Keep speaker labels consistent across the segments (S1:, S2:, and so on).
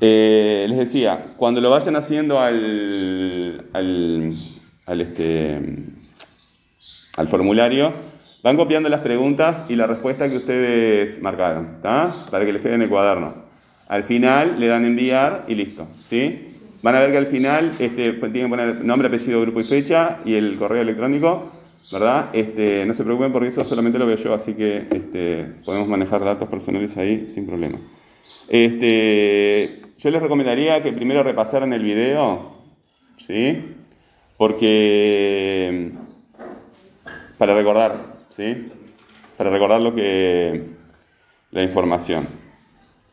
S1: Eh, les decía, cuando lo vayan haciendo al, al, al, este, al formulario, van copiando las preguntas y la respuesta que ustedes marcaron, ¿está? Para que les quede en el cuaderno. Al final le dan enviar y listo, ¿sí? Van a ver que al final este, tienen que poner nombre, apellido, grupo y fecha y el correo electrónico, ¿verdad? Este, no se preocupen porque eso solamente lo veo yo, así que este, podemos manejar datos personales ahí sin problema. Este, yo les recomendaría que primero repasaran el video, ¿sí? Porque para recordar, ¿sí? Para recordar lo que la información.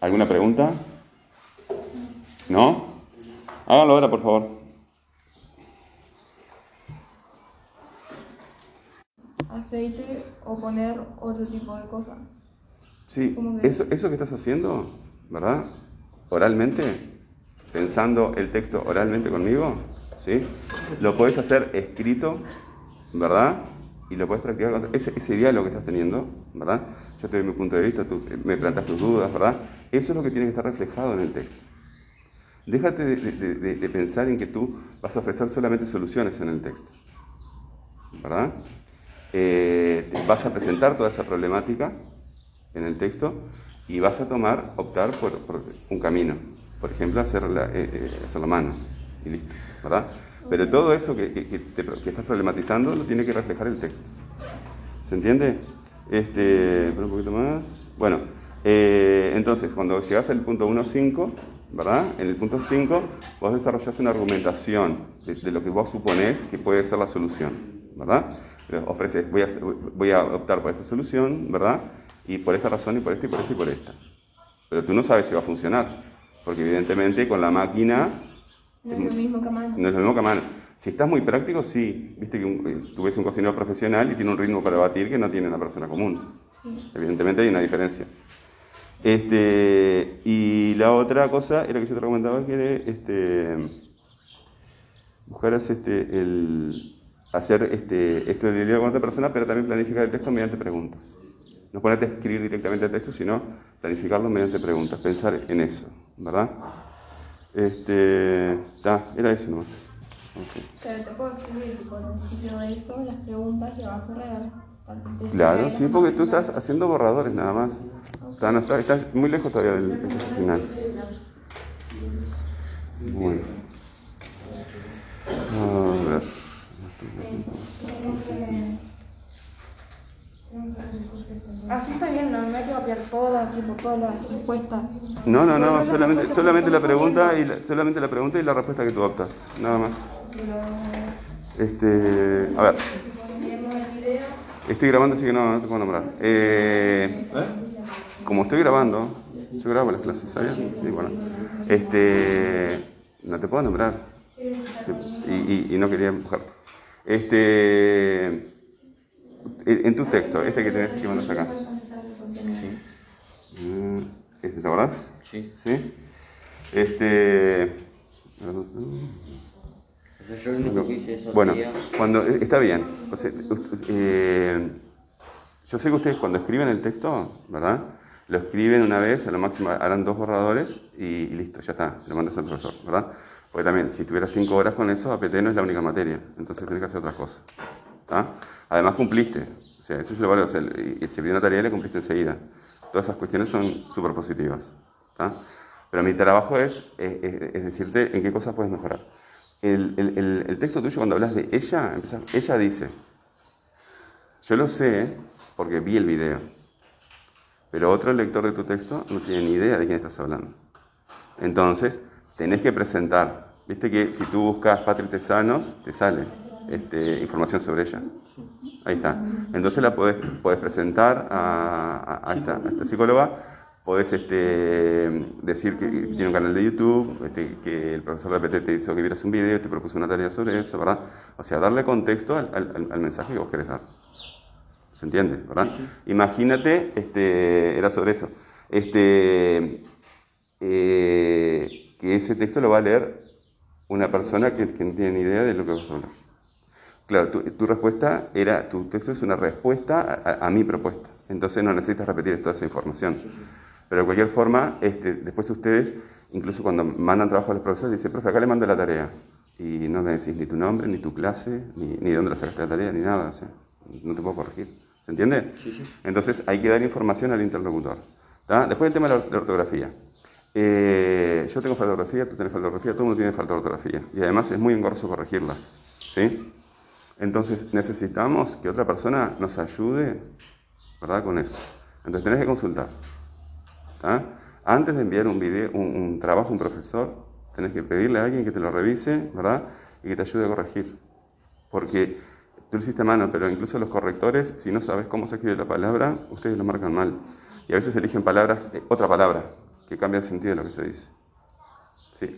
S1: ¿Alguna pregunta? ¿No? Háganlo ahora, por favor.
S2: Aceite o poner otro tipo de cosas.
S1: Sí, eso, eso que estás haciendo, ¿verdad? Oralmente, pensando el texto oralmente conmigo, ¿sí? Lo puedes hacer escrito, ¿verdad? Y lo puedes practicar ese, ese diálogo que estás teniendo, ¿verdad? Yo te doy mi punto de vista, tú me plantas tus dudas, ¿verdad? Eso es lo que tiene que estar reflejado en el texto. Déjate de, de- de- de pensar en que tú vas a ofrecer solamente soluciones en el texto, ¿verdad? Eh, vas a presentar toda esa problemática en el texto y vas a tomar, optar por, por un camino. Por ejemplo, hacer la, eh, eh, hacer la mano y listo, ¿verdad? Pero todo eso que, que- que te- que estás problematizando lo tiene que reflejar el texto. ¿Se entiende? Este, un poquito más. Bueno, eh, entonces, cuando llegas al punto 1.5, ¿verdad? En el punto 5, vos desarrollás una argumentación de, de lo que vos suponés que puede ser la solución, ¿verdad? Eh, Ofreces, voy a, voy a optar por esta solución, ¿verdad? Y por esta razón, y por esta, y por esta, y por esta. Pero tú no sabes si va a funcionar, porque evidentemente con la máquina
S2: No es lo mismo que a mano.
S1: no es lo mismo que a mano. Si estás muy práctico, sí. Viste que un- eh, tú ves un cocinero profesional y tiene un ritmo para batir que no tiene una persona común. Evidentemente hay una diferencia. Este, y la otra cosa era que yo te recomendaba que este, buscaras este, el, hacer este, esto de diálogo con otra persona, pero también planificar el texto mediante preguntas. No ponerte a escribir directamente el texto, sino planificarlo mediante preguntas, pensar en eso, ¿verdad? Este, ta, era eso nomás. Ok.
S2: Pero te puedo escribir tipo, al principio de eso, las preguntas que vas a leer.
S1: Claro, sí, porque tú estás haciendo borradores nada más. Está- no está- estás muy lejos todavía del del final. Bueno. A ver.
S2: Así está bien, no, no hay que copiar todas, tipo, todas las respuestas.
S1: No, no, no, solamente, solamente la pregunta y la, solamente la pregunta y la respuesta que tú optas, nada más. Este, a ver, estoy grabando así que no, no te puedo nombrar. Eh, como estoy grabando, yo grabo las clases, ¿sabías? Sí, bueno. Este, no te puedo nombrar. Y, y- y no quería empujarte. Este, en tu texto, este que tenés que mandar acá. Mm, ¿Este te acordás?
S3: Sí.
S1: ¿Sí? Este.
S3: Yo que hice esos
S1: Bueno, cuando eh, está bien. O sea, ust- eh, yo sé que ustedes cuando escriben el texto, ¿verdad? Lo escriben una vez, a lo máximo harán dos borradores y, y listo, ya está, lo mandas al profesor, ¿verdad? Porque también, si tuvieras cinco horas con eso, APT no es la única materia, entonces tenés que hacer otras cosas. ¿tá? Además cumpliste, o sea, eso es lo valor, o sea, se pidió una tarea y la cumpliste enseguida. Todas esas cuestiones son súper positivas. ¿tá? Pero mi trabajo es, eh, es decirte en qué cosas puedes mejorar. El, el- el- el texto tuyo, cuando hablas de ella, empezás- ella dice, yo lo sé porque vi el video, pero otro lector de tu texto no tiene ni idea de quién estás hablando. Entonces, tenés que presentar. Viste que si tú buscas Patri Tesanos, te sale este, información sobre ella. Ahí está. Entonces la podés, podés presentar a, a- a esta, a esta psicóloga, podés este, decir que tiene un canal de YouTube, este, que el profesor de PT te hizo que vieras un video, te propuso una tarea sobre eso, ¿verdad? O sea, darle contexto al, al- al mensaje que vos querés dar. ¿Se entiende? ¿Verdad? Imagínate, este, era sobre eso. Este, eh, que ese texto lo va a leer una persona que, que no tiene ni idea de lo que vas a hablar. Claro, tu, tu respuesta era, tu texto es una respuesta a, a- a mi propuesta. Entonces no necesitas repetir toda esa información. Pero de cualquier forma, este, después ustedes, incluso cuando mandan trabajo a los profesores, dicen, profe, acá le mando la tarea. Y no me decís ni tu nombre, ni tu clase, ni, ni dónde la sacaste la tarea, ni nada. no te puedo corregir. ¿Se entiende?
S3: Sí, sí.
S1: Entonces hay que dar información al interlocutor. Después el tema de la ortografía. Eh, yo tengo ortografía, tú tienes ortografía, todo el mundo tiene ortografía. Y además es muy engorroso corregirlas. ¿sí? Entonces necesitamos que otra persona nos ayude ¿verdad? con eso. Entonces tenés que consultar. Antes de enviar un, video, un, trabajo a un profesor, tenés que pedirle a alguien que te lo revise ¿verdad? y que te ayude a corregir. Porque tú lo hiciste a mano, pero incluso los correctores, si no sabes cómo se escribe la palabra, ustedes lo marcan mal. Y a veces eligen palabras, eh, otra palabra, que cambia el sentido de lo que se dice.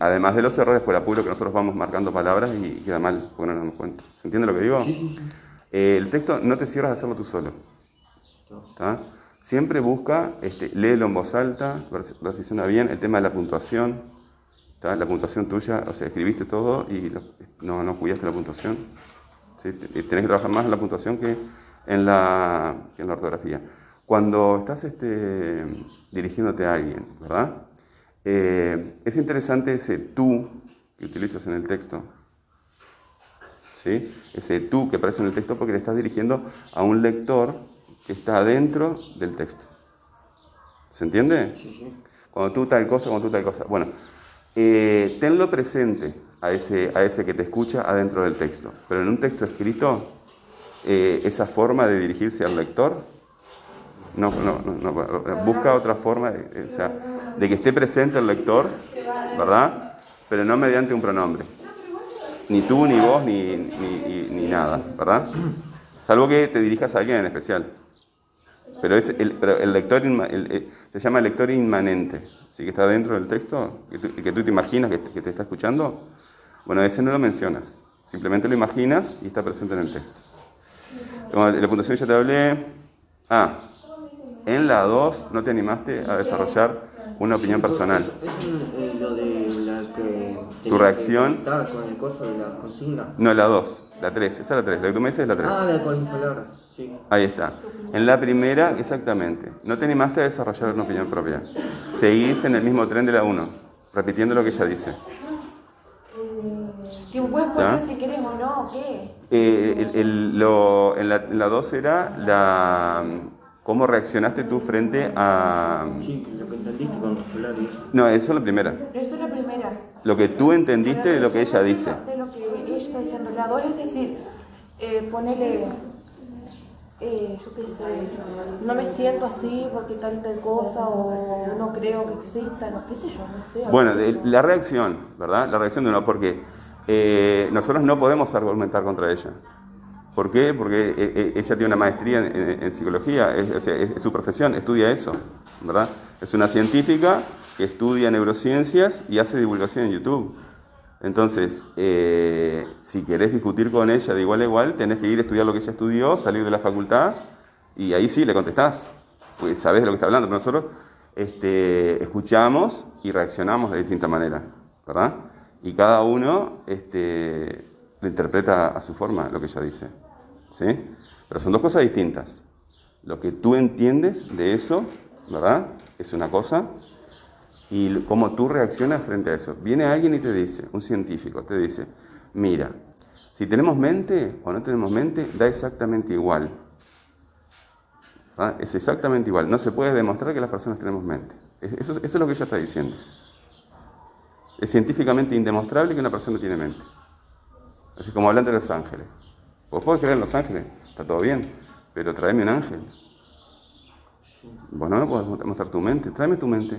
S1: Además de los errores por apuro que nosotros vamos marcando palabras y queda mal, porque no nos damos cuenta. ¿Se entiende lo que digo?
S3: Sí, sí, sí.
S1: Eh, el texto no te cierras de hacerlo tú solo. Siempre busca, este, léelo en voz alta, ver, si suena bien, el tema de la puntuación. La puntuación tuya, o sea, escribiste todo y no, no cuidaste la puntuación. ¿sí? Tenés que trabajar más en la puntuación que en la, en la ortografía. Cuando estás este, dirigiéndote a alguien, ¿verdad? Eh, es interesante ese tú que utilizas en el texto. ¿Sí? Ese tú que aparece en el texto porque te estás dirigiendo a un lector que está dentro del texto. ¿Se entiende?
S3: Sí, sí.
S1: Cuando tú tal cosa, cuando tú tal cosa. Bueno, eh, tenlo presente a ese, a ese que te escucha adentro del texto. Pero en un texto escrito, eh, esa forma de dirigirse al lector, no, no, no, busca otra forma. De, que esté presente el lector, ¿verdad? Pero no mediante un pronombre. Ni tú, ni vos, ni, ni, nada, ¿verdad? Salvo que te dirijas a alguien en especial. Pero, es el, lector se llama lector inmanente, ¿sí? que está dentro del texto, que tú, que tú te imaginas que, que, te está escuchando. Bueno, ese no lo mencionas, simplemente lo imaginas y está presente en el texto. La puntuación ya te hablé. Ah, en la 2 no te animaste a desarrollar una opinión personal.
S3: Es, eh, lo de la que...
S1: ¿Tu reacción?
S3: con el coso de la consigna.
S1: No, la 2, la 3, esa es la 3, la que tú me dices es la 3.
S3: Ah, la con mis palabras, sí.
S1: Ahí está. En la primera, exactamente, no te animaste a desarrollar una opinión propia. Seguís en el mismo tren de la 1, repitiendo lo que ella dice.
S2: ¿Qué puedes poner si querés o no? ¿Qué?
S1: Eh, el, lo, en la 2 era la ¿Cómo reaccionaste tú frente a...?
S3: Sí, lo que entendiste con hablar
S1: No, eso es la primera.
S2: Eso es la primera.
S1: Lo que tú entendiste de lo que ella dice.
S2: De lo que ella está diciendo. La dos es decir, eh, ponele... Eh, yo qué sé, no me siento así porque tal y tal cosa, o no creo que exista, no, qué sé yo, no sé.
S1: Bueno, la reacción, ¿verdad? La reacción de uno, porque eh, nosotros no podemos argumentar contra ella. ¿Por qué? Porque eh, eh, ella tiene una maestría en, psicología, es, su profesión, estudia eso, ¿verdad? Es una científica que estudia neurociencias y hace divulgación en YouTube. Entonces, eh, si querés discutir con ella de igual a igual, tenés que ir a estudiar lo que ella estudió, salir de la facultad y ahí sí le contestás, pues sabés de lo que está hablando, pero nosotros este, escuchamos y reaccionamos de distinta manera, ¿verdad? Y cada uno este, interpreta a su forma lo que ella dice. ¿Sí? Pero son dos cosas distintas. Lo que tú entiendes de eso, ¿verdad? Es una cosa. Y cómo tú reaccionas frente a eso. Viene alguien y te dice, un científico, te dice, mira, si tenemos mente o no tenemos mente, da exactamente igual. Es exactamente igual. No se puede demostrar que las personas tenemos mente. Eso, eso es lo que ella está diciendo. Es científicamente indemostrable que una persona tiene mente. Así como hablan de los ángeles. Vos podés creer en los ángeles, está todo bien, pero tráeme un ángel. Vos no me podés mostrar tu mente, tráeme tu mente.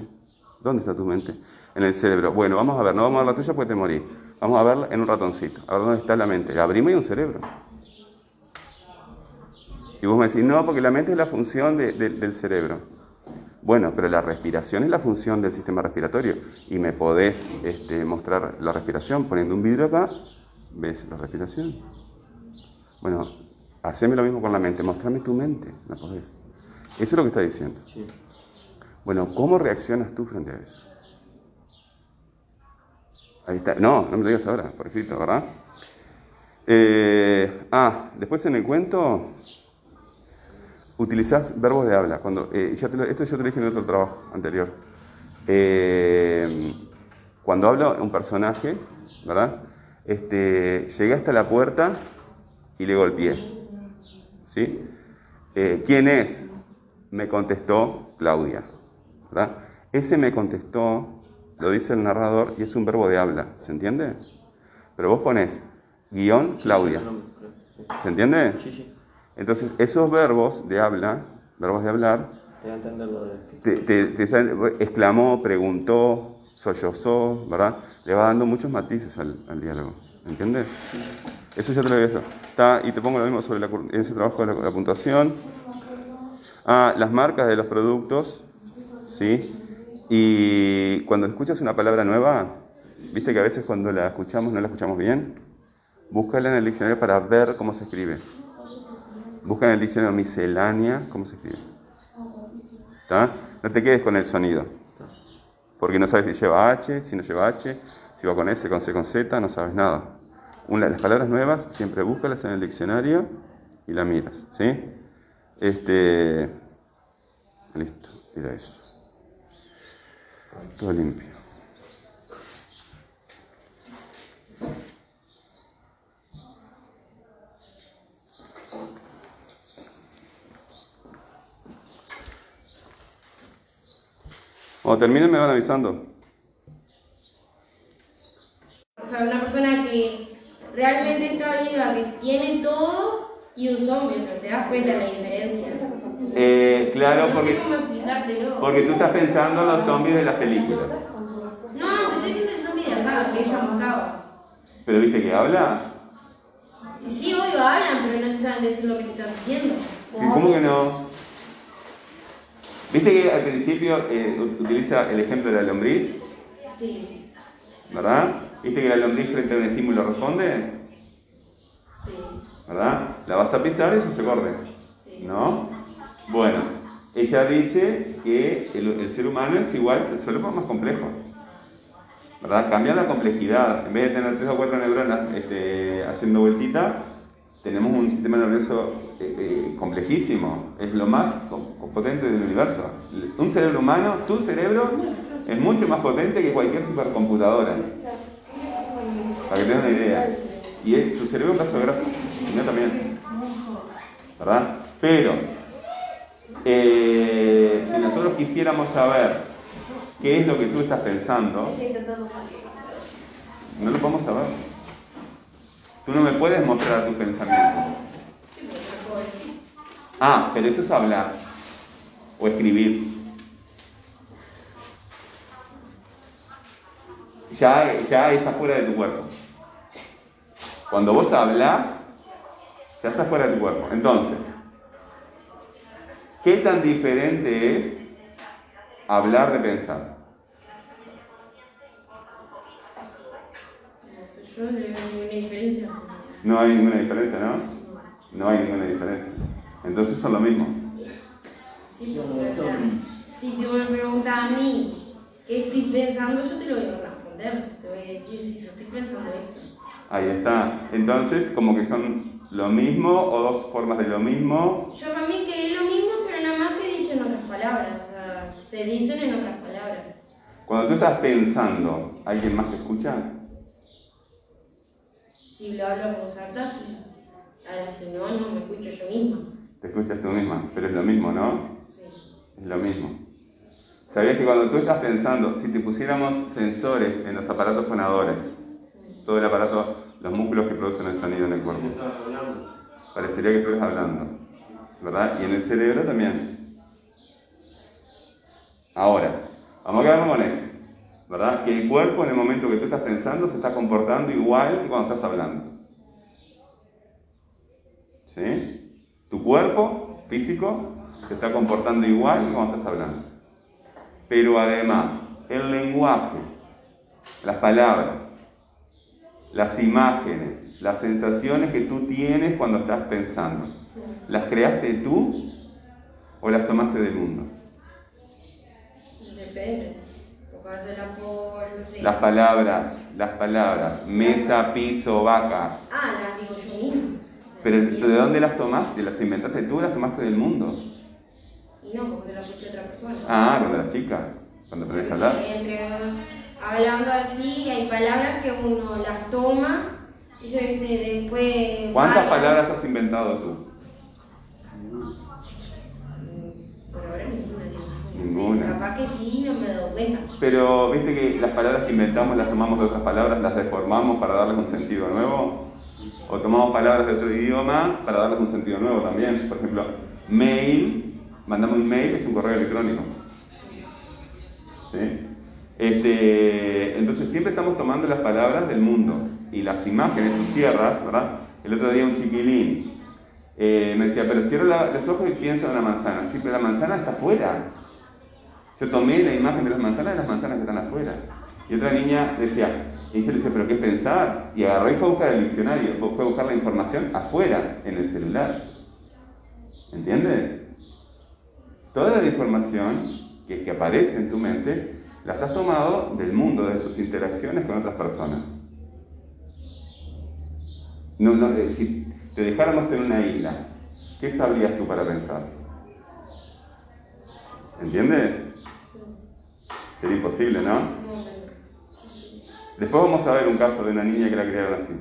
S1: ¿Dónde está tu mente? En el cerebro. Bueno, vamos a ver, no vamos a ver la tuya porque te morí. Vamos a verla en un ratoncito, a ver dónde está la mente. La abrimos y un cerebro. Y vos me decís, no, porque la mente es la función del cerebro. Bueno, pero la respiración es la función del sistema respiratorio. Y me podés este, mostrar la respiración poniendo un vidrio acá, ves la respiración. Bueno, haceme lo mismo con la mente, mostrame tu mente, ¿no podés? Eso es lo que está diciendo. Bueno, ¿cómo reaccionas tú frente a eso? Ahí está. No, no me lo digas ahora, por escrito, ¿verdad? Eh, ah, después en el cuento utilizás verbos de habla. Cuando, eh, ya te lo- esto yo te lo dije en otro trabajo anterior. Eh, cuando habla un personaje, ¿verdad? Este, llegué hasta la puerta y le golpeé. ¿Sí? Eh, ¿Quién es? Me contestó Claudia. ¿verdad? Ese me contestó, lo dice el narrador, y es un verbo de habla. ¿Se entiende? Pero vos pones guion Claudia.
S3: Sí, sí.
S1: ¿Se entiende?
S3: Sí, sí.
S1: Entonces, esos verbos de habla, verbos de hablar,
S3: Te
S1: te, te- exclamó, preguntó, sollozó, ¿verdad? Le va dando muchos matices al, al diálogo, ¿entiendes? Eso ya te lo había visto. Está, y te pongo lo mismo sobre la, ese trabajo de la, la puntuación. Ah, las marcas de los productos, ¿sí? Y cuando escuchas una palabra nueva, viste que a veces cuando la escuchamos no la escuchamos bien, búscala en el diccionario para ver cómo se escribe. Busca en el diccionario miscelánea cómo se escribe. ¿Está? No te quedes con el sonido. Porque no sabes si lleva H, si no lleva H, si va con S, con C, con Z, no sabes nada. Una, las palabras nuevas siempre búscalas en el diccionario y la miras. ¿Sí? Este. Listo, era eso. Todo limpio. Cuando terminen me van avisando.
S4: O sea, una persona que realmente está viva, que tiene todo, y un zombie, te das cuenta de la diferencia.
S1: Eh, claro,
S4: no
S1: porque,
S4: sé cómo
S1: porque tú estás pensando en los zombies de las películas.
S4: No, no, te estoy diciendo el zombie de acá, que ella mostraba.
S1: Pero viste que habla.
S4: Sí, obvio, hablan, pero no te saben decir lo que te están diciendo.
S1: ¿Y ¿Cómo que no? Viste que al principio eh, ut- utiliza el ejemplo de la lombriz,
S4: Sí,
S1: ¿verdad? Viste que la lombriz frente a un estímulo responde,
S4: sí,
S1: ¿verdad? La vas a pisar y eso se corre, ¿no? Bueno, ella dice que el, el ser humano es igual, solo es más complejo. ¿Verdad? Cambia la complejidad. En vez de tener tres o cuatro neuronas este, haciendo vueltita, tenemos un sistema nervioso eh, eh, complejísimo. Es lo más potente del universo. Un cerebro humano, tu cerebro, es mucho más potente que cualquier supercomputadora. Para que tengas una idea. Y es- tu cerebro es un pedazo de grasa. El mío también. ¿Verdad? Pero, eh, si nosotros quisiéramos saber qué es lo que tú estás pensando, no lo podemos saber. Tú no me puedes mostrar tu pensamiento. Ah, pero eso es hablar o escribir. Ya, ya es afuera de tu cuerpo. Cuando vos hablas, ya es afuera de tu cuerpo. Entonces, ¿qué tan diferente es hablar de pensar?
S4: Yo no veo ninguna diferencia.
S1: No hay ninguna diferencia, ¿no? No hay ninguna diferencia. Entonces son lo mismo.
S4: Sí, si tú me preguntas a mí qué estoy pensando, yo te lo voy a responder. Te voy a decir si yo estoy pensando esto.
S1: Ahí está. Entonces, como que son lo mismo o dos formas de lo mismo.
S4: Yo para mí que es lo mismo, pero nada más que dicho en otras palabras. O sea, se dicen en otras palabras.
S1: Cuando tú estás pensando, ¿alguien más te escucha?
S4: Si lo hablo en voz alta, sí. Ahora si no, no me escucho yo misma.
S1: Te escuchas tú misma, pero es lo mismo, ¿no?
S4: Sí.
S1: Es lo mismo. ¿Sabías que cuando tú estás pensando, si te pusiéramos sensores en los aparatos fonadores, todo el aparato, los músculos que producen el sonido en el cuerpo, parecería que estuvieras hablando, ¿verdad? Y en el cerebro también. Ahora, vamos a quedarnos con eso, ¿verdad? Que el cuerpo en el momento que tú estás pensando se está comportando igual que cuando estás hablando. ¿Sí? Tu cuerpo físico se está comportando igual que cuando estás hablando. Pero además, el lenguaje, las palabras, las imágenes, las sensaciones que tú tienes cuando estás pensando, ¿las creaste tú o las tomaste del mundo?
S4: Depende.
S1: Las palabras, las palabras, mesa, piso, vaca.
S4: Ah, las digo yo misma.
S1: Pero ¿de dónde las tomaste? ¿Las inventaste tú o las tomaste del mundo?
S4: Y no, porque lo escuché otra persona.
S1: Ah, cuando eras chica, cuando a hablar.
S4: Entre, hablando así, hay palabras que uno las toma y yo sé, después...
S1: ¿Cuántas
S4: vaya-
S1: palabras has inventado tú?
S4: Por ahora ninguna,
S1: Ninguna.
S4: Capaz que sí, no me doy cuenta.
S1: Pero viste que las palabras que inventamos las tomamos de otras palabras, las deformamos para darles un sentido nuevo. O tomamos palabras de otro idioma para darles un sentido nuevo también. Por ejemplo, mail, mandamos un mail, es un correo electrónico. Este, entonces siempre estamos tomando las palabras del mundo y las imágenes, tus sierras, ¿verdad? El otro día un chiquilín eh, me decía, pero cierro la- los ojos y pienso en una manzana. Sí, pero la manzana está afuera. Yo tomé la imagen de las manzanas de las manzanas que están afuera. Y otra niña decía, y yo le decía, ¿pero qué pensar? Y agarró y fue a buscar el diccionario, fue a buscar la información afuera, en el celular. ¿Entiendes? Toda la información que, aparece en tu mente, las has tomado del mundo, de tus interacciones con otras personas. No, no, eh, si te dejáramos en una isla, ¿qué sabrías tú para pensar? ¿Entiendes? Sería imposible, ¿no? Después vamos a ver un caso de una niña que la criaron así.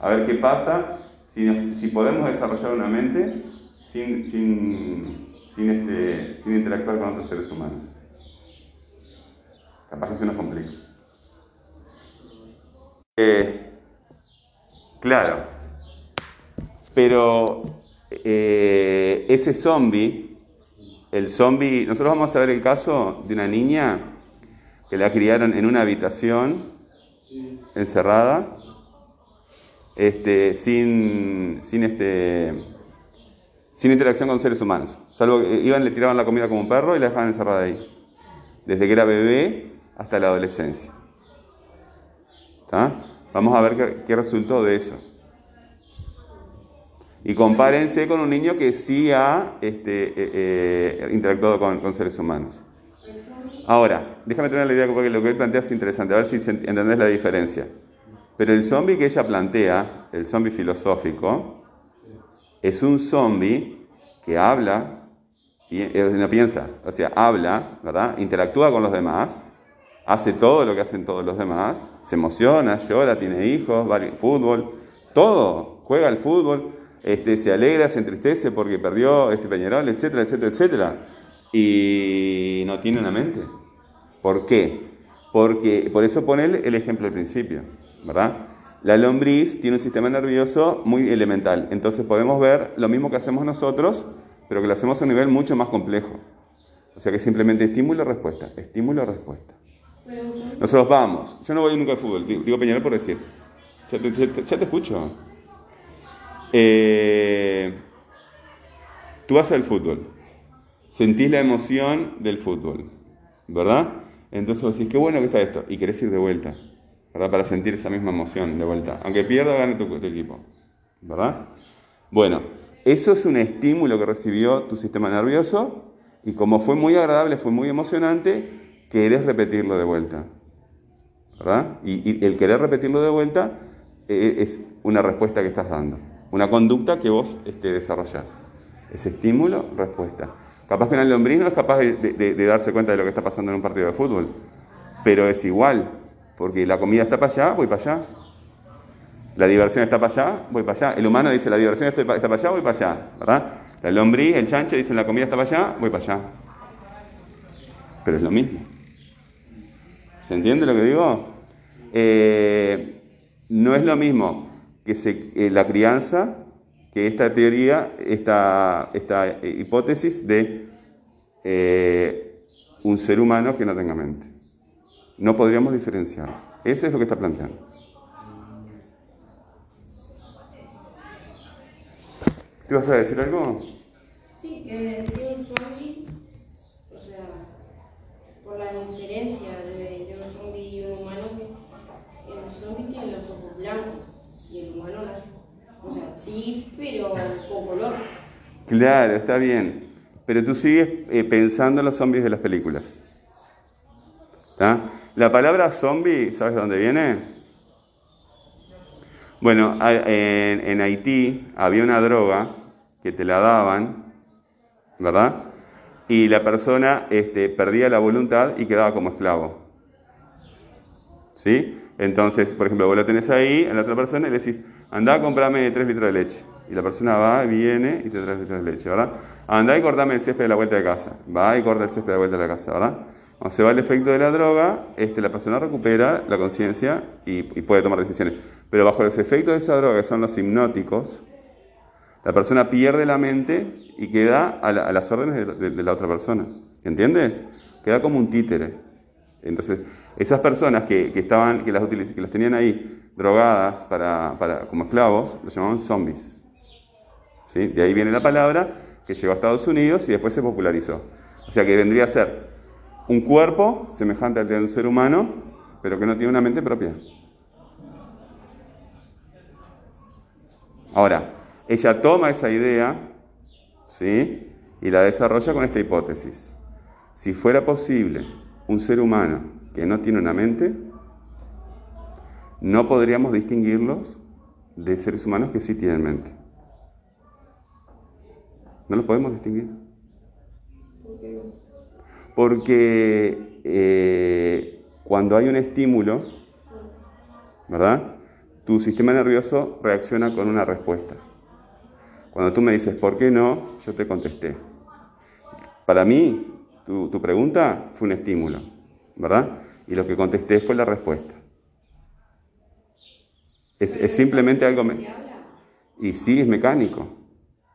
S1: A ver qué pasa si, si podemos desarrollar una mente sin, sin, sin, este, sin interactuar con otros seres humanos. Capaz que se nos complica. Eh, claro. Pero eh, ese zombie, el zombie, nosotros vamos a ver el caso de una niña que la criaron en una habitación encerrada, este, sin, sin, este, sin interacción con seres humanos. Salvo que iban, le tiraban la comida como un perro y la dejaban encerrada ahí. Desde que era bebé hasta la adolescencia. ¿Está? Vamos a ver qué, qué resultó de eso. Y compárense con un niño que sí ha este, eh, eh, interactuado con, con seres humanos. Ahora, déjame tener la idea porque lo que él plantea es interesante, a ver si entendés la diferencia. Pero el zombie que ella plantea, el zombie filosófico, es un zombie que habla, eh, no piensa, o sea, habla, ¿verdad? Interactúa con los demás, hace todo lo que hacen todos los demás, se emociona, llora, tiene hijos, va al fútbol, todo, juega al fútbol, este, se alegra, se entristece porque perdió este Peñarol, etcétera, etcétera, etcétera. Y no tiene una mente. ¿Por qué? Porque, por eso pone el ejemplo al principio, ¿verdad? La lombriz tiene un sistema nervioso muy elemental, entonces podemos ver lo mismo que hacemos nosotros, pero que lo hacemos a un nivel mucho más complejo. O sea que simplemente estímulo-respuesta, estímulo-respuesta. Nosotros vamos, yo no voy nunca al fútbol, digo, Peñarol por decir, ya te, ya escucho. Eh, tú vas al fútbol, sentís la emoción del fútbol, ¿verdad? Entonces vos decís, qué bueno que está esto, y querés ir de vuelta, ¿verdad? Para sentir esa misma emoción de vuelta, aunque pierda gane tu, equipo, ¿verdad? Bueno, eso es un estímulo que recibió tu sistema nervioso, y como fue muy agradable, fue muy emocionante, querés repetirlo de vuelta, ¿verdad? Y, el querer repetirlo de vuelta eh, es una respuesta que estás dando, una conducta que vos este, desarrollás. Es estímulo, respuesta. Capaz que una lombriz no es capaz de darse cuenta de lo que está pasando en un partido de fútbol, pero es igual, porque la comida está para allá, voy para allá. La diversión está para allá, voy para allá. El humano dice, la diversión está pa- está para allá, voy para allá, ¿verdad? La lombriz, el chancho dicen, la comida está para allá, voy para allá. Pero es lo mismo. ¿Se entiende lo que digo? Eh, no es lo mismo que eh, la crianza que esta teoría, esta, eh, hipótesis de un ser humano que no tenga mente. No podríamos diferenciar. Eso es lo que está planteando. ¿Te vas a decir algo?
S4: Sí, que tiene un zombie, o sea, por la diferencia de, de un zombie y un humano, que el zombie tiene los ojos blancos y el humano no. O sea, sí, pero con color.
S1: Claro, está bien. Pero tú sigues eh, pensando en los zombies de las películas. ¿Está? La palabra zombie, ¿sabes de dónde viene? Bueno, a- en, Haití había una droga que te la daban, ¿verdad? y la persona este, perdía la voluntad y quedaba como esclavo. ¿Sí? Entonces, por ejemplo, vos lo tenés ahí en la otra persona y le decís, anda a comprarme 3 litros de leche. Y la persona va, viene y te trae 3 litros de leche, ¿verdad? Anda y cortame el césped de la vuelta de casa. Va y corta el césped de la vuelta de la casa, ¿verdad? Cuando se va el efecto de la droga, este, la persona recupera la conciencia y, puede tomar decisiones. Pero bajo los efectos de esa droga, que son los hipnóticos, la persona pierde la mente y queda a, la- a las órdenes de, la otra persona. ¿Entiendes? Queda como un títere. Entonces, esas personas que, estaban, que las, tenían ahí drogadas para- como esclavos, los llamaban zombies. ¿Sí? De ahí viene la palabra que llegó a Estados Unidos y después se popularizó. O sea que vendría a ser un cuerpo semejante al de un ser humano, pero que no tiene una mente propia. Ahora, ella toma esa idea, ¿sí? Y la desarrolla con esta hipótesis. Si fuera posible un ser humano que no tiene una mente, no podríamos distinguirlos de seres humanos que sí tienen mente. No los podemos distinguir. Porque eh, cuando hay un estímulo, ¿verdad? Tu sistema nervioso reacciona con una respuesta. Cuando tú me dices, ¿por qué no? Yo te contesté. Para mí, tu, tu pregunta fue un estímulo, ¿verdad? Y lo que contesté fue la respuesta. Es, es simplemente algo... me- y sí, es mecánico.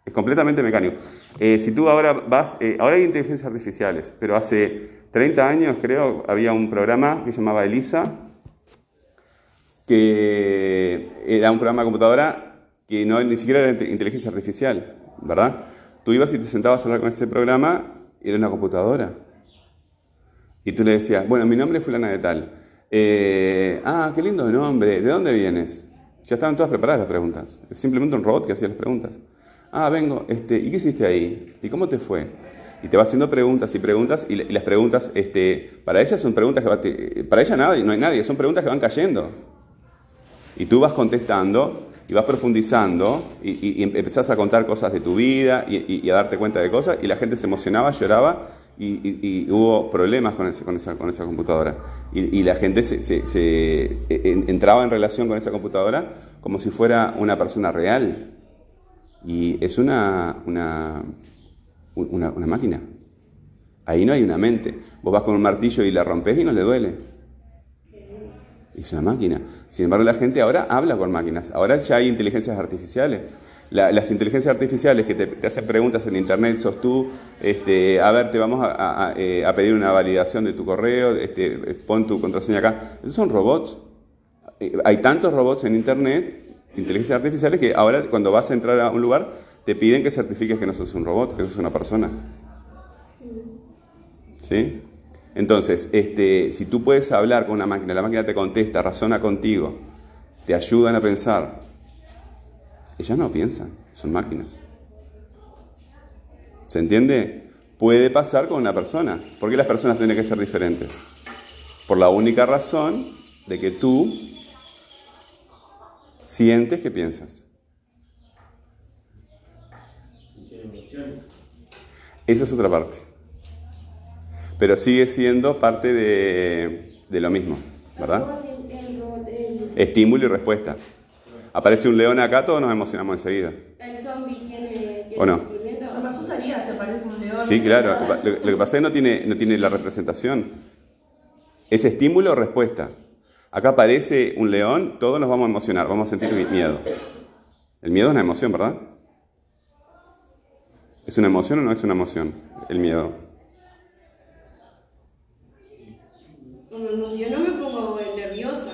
S1: Es completamente mecánico. Eh, si tú ahora vas... eh, ahora hay inteligencias artificiales, pero hace 30 años, creo, había un programa que se llamaba ELISA, que era un programa de computadora que no ni siquiera era inte- inteligencia artificial, ¿verdad? Tú ibas y te sentabas a hablar con ese programa era una computadora. Y tú le decías, bueno, mi nombre es fulana de tal. Eh, ah, qué lindo nombre. ¿De dónde vienes? Ya estaban todas preparadas las preguntas. Es simplemente un robot que hacía las preguntas. Ah, vengo. Este, ¿Y qué hiciste ahí? ¿Y cómo te fue? Y te va haciendo preguntas y preguntas. Y, la- y las preguntas, este, para ella son preguntas que va, te- para ella nadie, no hay nadie. Son preguntas que van cayendo. Y tú vas contestando y vas profundizando y, y- y empezás a contar cosas de tu vida y, a darte cuenta de cosas y la gente se emocionaba, lloraba y, hubo problemas con, ese- con esa, con esa computadora. Y, la gente se, se- se- en- entraba en relación con esa computadora como si fuera una persona real. Y es una, una, una, máquina. Ahí no hay una mente. Vos vas con un martillo y la rompes y no le duele. Es una máquina. Sin embargo, la gente ahora habla con máquinas. Ahora ya hay inteligencias artificiales. La- las inteligencias artificiales que te, hacen preguntas en internet, sos tú, este, a ver, te vamos a, a- a, eh, pedir una validación de tu correo, este, pon tu contraseña acá. Esos son robots. Eh, Hay tantos robots en internet, inteligencias artificiales, que ahora cuando vas a entrar a un lugar, te piden que certifiques que no sos un robot, que sos una persona. ¿Sí? Entonces, este, si tú puedes hablar con una máquina, la máquina te contesta, razona contigo, te ayudan a pensar, ellas no piensan, son máquinas. ¿Se entiende? Puede pasar con una persona. ¿Por qué las personas tienen que ser diferentes? Por la única razón de que tú sientes que piensas. Esa es otra parte. Pero sigue siendo parte de, de lo mismo, ¿verdad? Estímulo y respuesta. Aparece un león acá, todos nos emocionamos enseguida.
S4: el zombie tiene,
S1: ¿O no?
S2: me asustaría si aparece un león.
S1: Sí, claro. Lo, lo que pasa es que no tiene, no tiene la representación. Es estímulo o respuesta. Acá aparece un león, todos nos vamos a emocionar, vamos a sentir mi- miedo. El miedo es una emoción, ¿verdad? ¿Es una emoción o no es una emoción? El miedo.
S4: Me pongo nerviosa.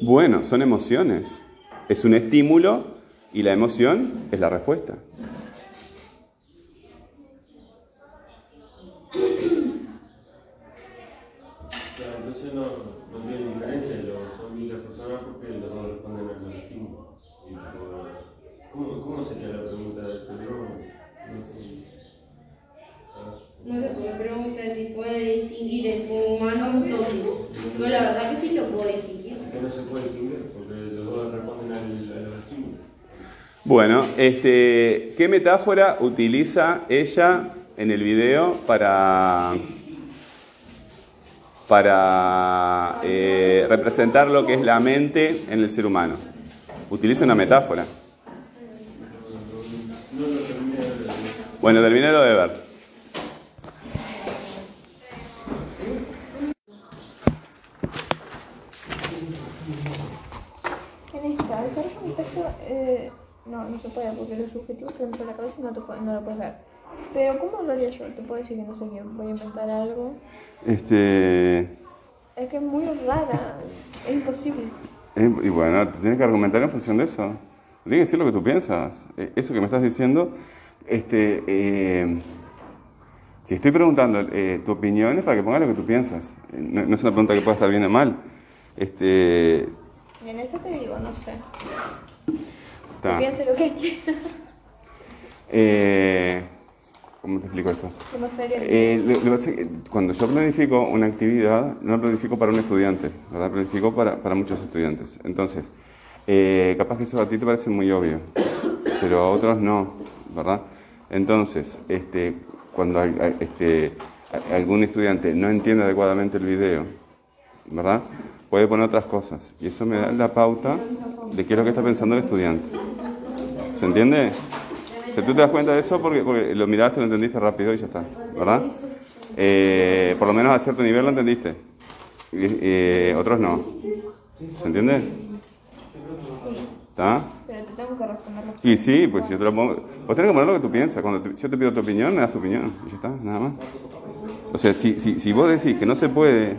S1: Bueno, son emociones. Es un estímulo y la emoción es la respuesta.
S3: Claro, entonces no, no tiene diferencia los zombies y las personas porque los dos responden a los estímulos. Y tipo, ¿cómo, ¿Cómo sería la pregunta del cerebro? No entendí. Ah,
S4: No sé, porque me pregunta si puede distinguir entre un humano y un zombie. Yo la verdad que sí lo puedo distinguir.
S3: que no se puede distinguir porque los dos responden al, a los estímulos.
S1: Bueno, este, ¿qué metáfora utiliza ella en el video para, para eh, representar lo que es la mente en el ser humano. Utiliza una metáfora. Bueno, terminé lo de ver.
S2: En esta, desarrollo un texto, eh, no, se puede porque los subjetivos que dentro de la cabeza no, te, puede- no lo puedes ver. Pero ¿cómo lo haría yo? Te puedo decir que no sé qué, voy a inventar algo.
S1: Este,
S2: Es que es muy rara, es imposible.
S1: Y bueno, tú tienes que argumentar en función de eso. Tienes que decir lo que tú piensas. Eh, Eso que me estás diciendo, este, eh, si estoy preguntando eh, tu opinión es para que pongas lo que tú piensas. Eh, No, no es una pregunta que pueda estar bien o mal. Este,
S2: Y en esta te digo, no sé.
S1: Está.
S2: Piense lo que quiera.
S1: Eh, ¿Cómo te explico esto? Eh, lo- lo que cuando yo planifico una actividad, no la planifico para un estudiante, ¿verdad? Planifico para, para muchos estudiantes. Entonces, eh, capaz que eso a ti te parece muy obvio, pero a otros no, ¿verdad? Entonces, este, cuando este, algún estudiante no entiende adecuadamente el video, ¿verdad? Puede poner otras cosas. Y eso me da la pauta de qué es lo que está pensando el estudiante. ¿Se entiende? Sea, tú te das cuenta de eso porque, porque lo miraste, lo entendiste rápido y ya está, ¿verdad? Eh, por lo menos a cierto nivel lo entendiste. Eh, otros no. ¿Se entiende? ¿Está? Y sí, pues yo te lo pongo. Vos tenés que poner lo que tú piensas. Cuando te- yo te pido tu opinión, me das tu opinión. Y ya está, nada más. O sea, si, si, si vos decís que no se puede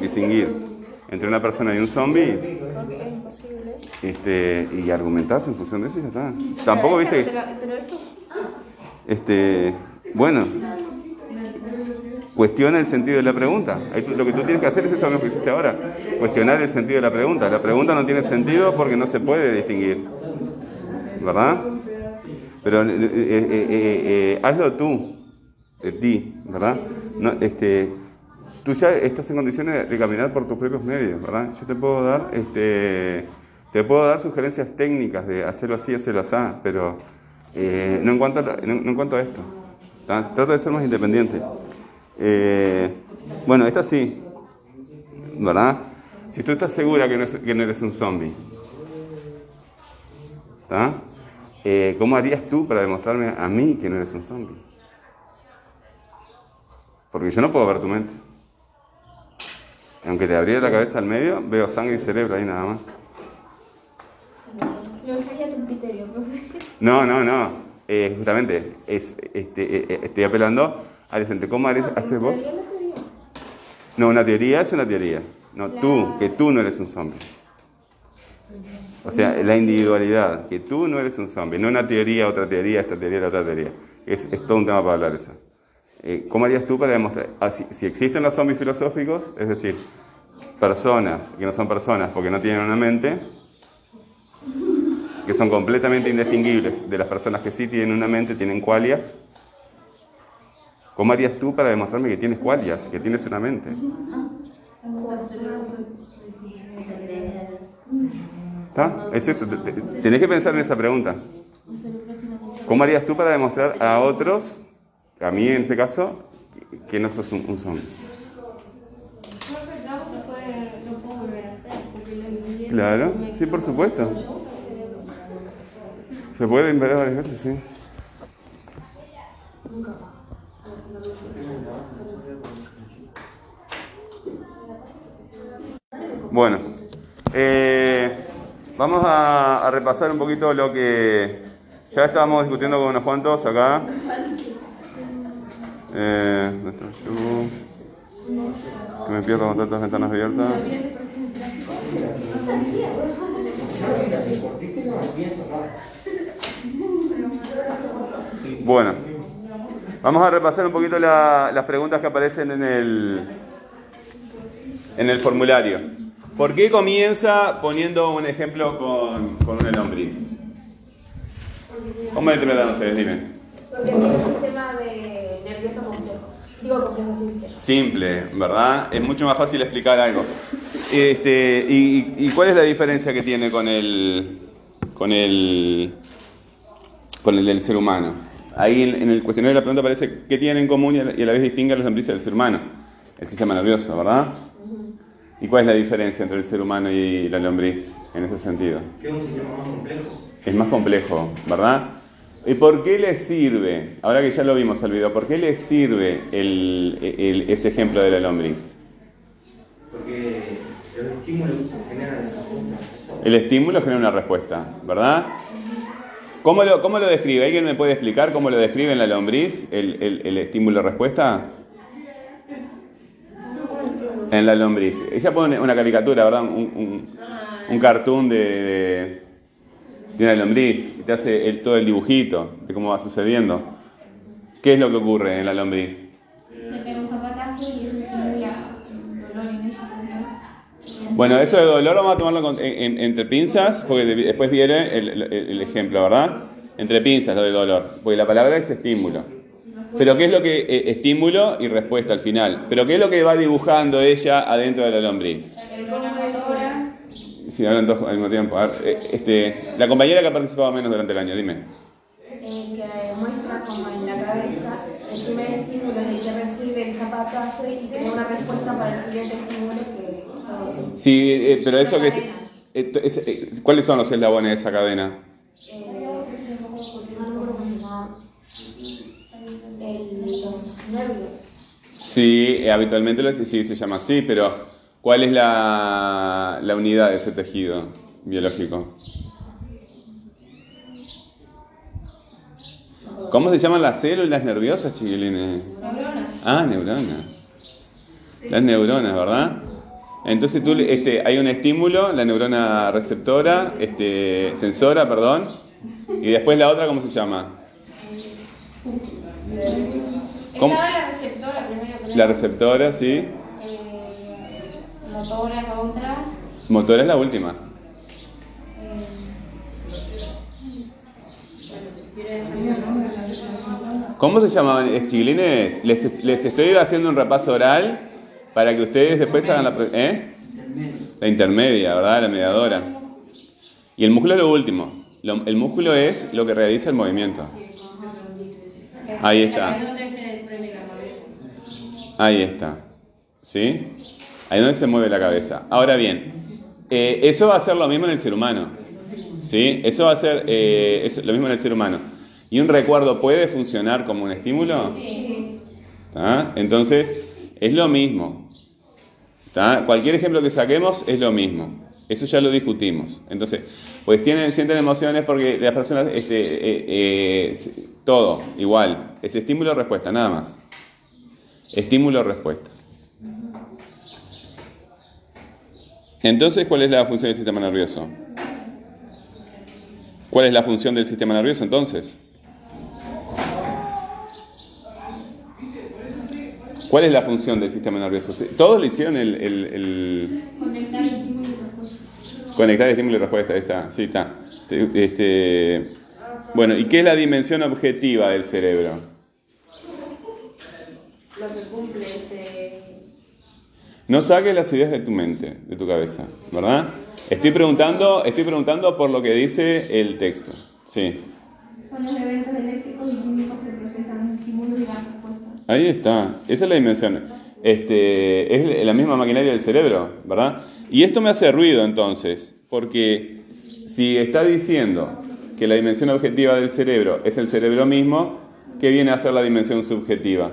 S1: distinguir entre una persona y un zombie, este, y argumentás en función de eso y ya está. Tampoco viste Este, bueno, cuestiona el sentido de la pregunta. Lo que tú tienes que hacer es eso mismo que hiciste ahora, cuestionar el sentido de la pregunta. La pregunta no tiene sentido porque no se puede distinguir, ¿verdad? Pero eh, eh, eh, eh, eh, hazlo tú, de ti, ¿verdad? No, este, tú ya estás en condiciones de caminar por tus propios medios, ¿verdad? Yo te puedo dar, este, te puedo dar sugerencias técnicas de hacerlo así, hacerlo así, pero eh, no, en cuanto a, no, en cuanto a esto. Trata de ser más independiente. Eh, bueno, esta sí, ¿verdad? Si tú estás segura que no, que no eres un zombie. Eh, ¿cómo harías tú para demostrarme a mí que no eres un zombie? Porque yo no puedo ver tu mente. Aunque te abriera la cabeza al medio, veo sangre y cerebro ahí nada más. No, no, no. Eh, justamente, es, este, eh, eh, estoy apelando al frente. ¿Cómo haces vos?
S2: No,
S1: una teoría es una teoría. No, tú, que tú no eres un zombie. O sea, la individualidad, que tú no eres un zombie. No una teoría, otra teoría, esta teoría, la otra teoría. Es, es todo un tema para hablar eso. Eh, ¿Cómo harías tú para demostrar? ah, si, si existen los zombies filosóficos, es decir, personas que no son personas porque no tienen una mente, que son completamente indistinguibles de las personas que sí tienen una mente, tienen cualias. ¿Cómo harías tú para demostrarme que tienes cualias, que tienes una mente? ¿Está? Es eso, te- te- tenés que pensar en esa pregunta. ¿Cómo harías tú para demostrar a otros, a mí en este caso, que no sos un, zombie? Claro, sí, por supuesto. Se puede invertir varias veces, sí. Bueno, eh, vamos a repasar un poquito lo que ya estábamos discutiendo con unos cuantos acá. Eh. Que me pierdo con tantas ventanas abiertas. Bueno, vamos a repasar un poquito la- las preguntas que aparecen en el, en el formulario. ¿Por qué comienza poniendo un ejemplo con, con una lombriz? ¿Cómo lo interpretan ustedes? Dime.
S2: Porque tiene un sistema de nervioso complejo. Digo complejo simple.
S1: Simple, ¿verdad? Es mucho más fácil explicar algo. Este, y, y cuál es la diferencia que tiene con el, con el, con el del ser humano? ahí en, en el cuestionario de la pregunta aparece qué tienen en común y a la, y a la vez distingue a las lombrices del ser humano. El sistema nervioso, ¿verdad? ¿Y cuál es la diferencia entre el ser humano y la lombriz en ese sentido?
S5: Que es un sistema más complejo.
S1: Es más complejo, ¿verdad? ¿Y por qué le sirve, ahora que ya lo vimos el video, por qué le sirve el- el- ese ejemplo de la lombriz?
S5: Porque los estímulos generan respuesta.
S1: El estímulo genera una respuesta, ¿verdad? ¿Cómo lo, cómo lo describe? ¿Alguien me puede explicar cómo lo describe en la lombriz el, el- el estímulo-respuesta? En la lombriz. Ella pone una caricatura, ¿verdad? Un, un, un cartoon de, de, de una lombriz y te hace el- todo el dibujito de cómo va sucediendo. ¿Qué es lo que ocurre en la lombriz? Bueno, eso de dolor vamos a tomarlo con- en- en- entre pinzas, porque de- después viene el, el- el ejemplo, ¿verdad? Entre pinzas lo de dolor, porque la palabra es estímulo. Pero ¿qué es lo que eh, estímulo y respuesta al final? Pero ¿qué es lo que va dibujando ella adentro de la lombriz? Si hablan dos al mismo tiempo. A ver, eh, este, la compañera que ha participado menos durante el año, dime.
S6: eh, que muestra como en la cabeza el primer estímulo es el que recibe el zapatazo y crea una respuesta para el siguiente estímulo que.
S1: Sí, eh, pero eso que es, ¿Cuáles son los eslabones de esa cadena?
S6: Eh. El- los nervios.
S1: Sí, eh, habitualmente lo, sí se llama así, pero ¿cuál es la, la unidad de ese tejido biológico? ¿Cómo se llaman las células nerviosas, chiquilines? Ah, neuronas. Las neuronas, ¿verdad? Entonces tú, este, hay un estímulo, la neurona receptora, este, sensora, perdón, y después la otra, ¿cómo se llama? ¿Cómo?
S4: Estaba la receptora primero. creo.
S1: La receptora, sí.
S4: Motora es la otra.
S1: Motora es la última.
S4: Eh, bueno, si
S1: ¿Cómo se llamaban, chiquilines? Les, les estoy haciendo un repaso oral para que ustedes después hagan la... ¿Eh? La intermedia, ¿verdad? La mediadora. Y el músculo es lo último. Lo- el músculo es lo que realiza el movimiento. Ahí está. Ahí está. ¿Sí? Ahí donde se mueve la cabeza. Ahora bien, eh, eso va a ser lo mismo en el ser humano. ¿Sí? Eso va a ser eh, lo mismo en el ser humano. ¿Y un recuerdo puede funcionar como un estímulo? ¿Tá? Entonces, es lo mismo. Cualquier ejemplo que saquemos es lo mismo. Eso ya lo discutimos. Entonces, pues tienen, sienten emociones porque las personas, este, eh, todo igual. Es estímulo-respuesta, nada más. Estímulo-respuesta. Entonces, ¿cuál es la función del sistema nervioso? ¿Cuál es la función del sistema nervioso entonces? ¿Cuál es la función del sistema nervioso? Todos lo hicieron el, el- el-
S7: conectar el estímulo y respuesta.
S1: conectar estímulo y respuesta. Ahí está, sí está. Te- Este, bueno, ¿y qué es la dimensión objetiva del cerebro?
S4: Lo que cumple ese.
S1: No saques las ideas de tu mente, de tu cabeza, ¿verdad? Estoy preguntando, estoy preguntando por lo que dice el texto. Sí.
S7: Son los eventos eléctricos y químicos que procesan los estímulos y dan respuesta.
S1: Ahí está, esa es la dimensión. Este, es la misma maquinaria del cerebro, ¿verdad? Y esto me hace ruido entonces, porque si está diciendo que la dimensión objetiva del cerebro es el cerebro mismo, ¿qué viene a ser la dimensión subjetiva?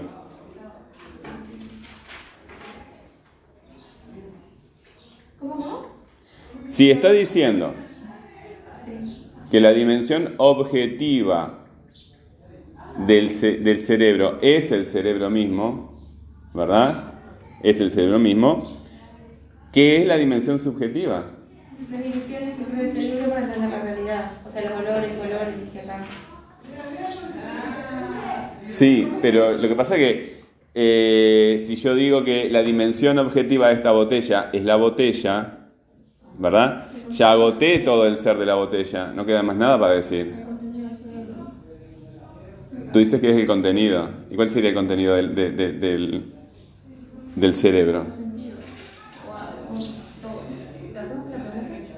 S1: Si está diciendo que la dimensión objetiva del, ce- del cerebro es el cerebro mismo, ¿verdad? Es el cerebro mismo. ¿Qué es la dimensión subjetiva?
S7: Las divisiones que crea el cerebro para entender la realidad.
S4: O sea, los olores, colores, dice acá.
S1: Sí, pero lo que pasa es que eh, si yo digo que la dimensión objetiva de esta botella es la botella, ¿verdad? Ya agoté todo el ser de la botella, no queda más nada para decir. Tú dices que es el contenido. ¿Y cuál sería el contenido del, de- de- del, del cerebro?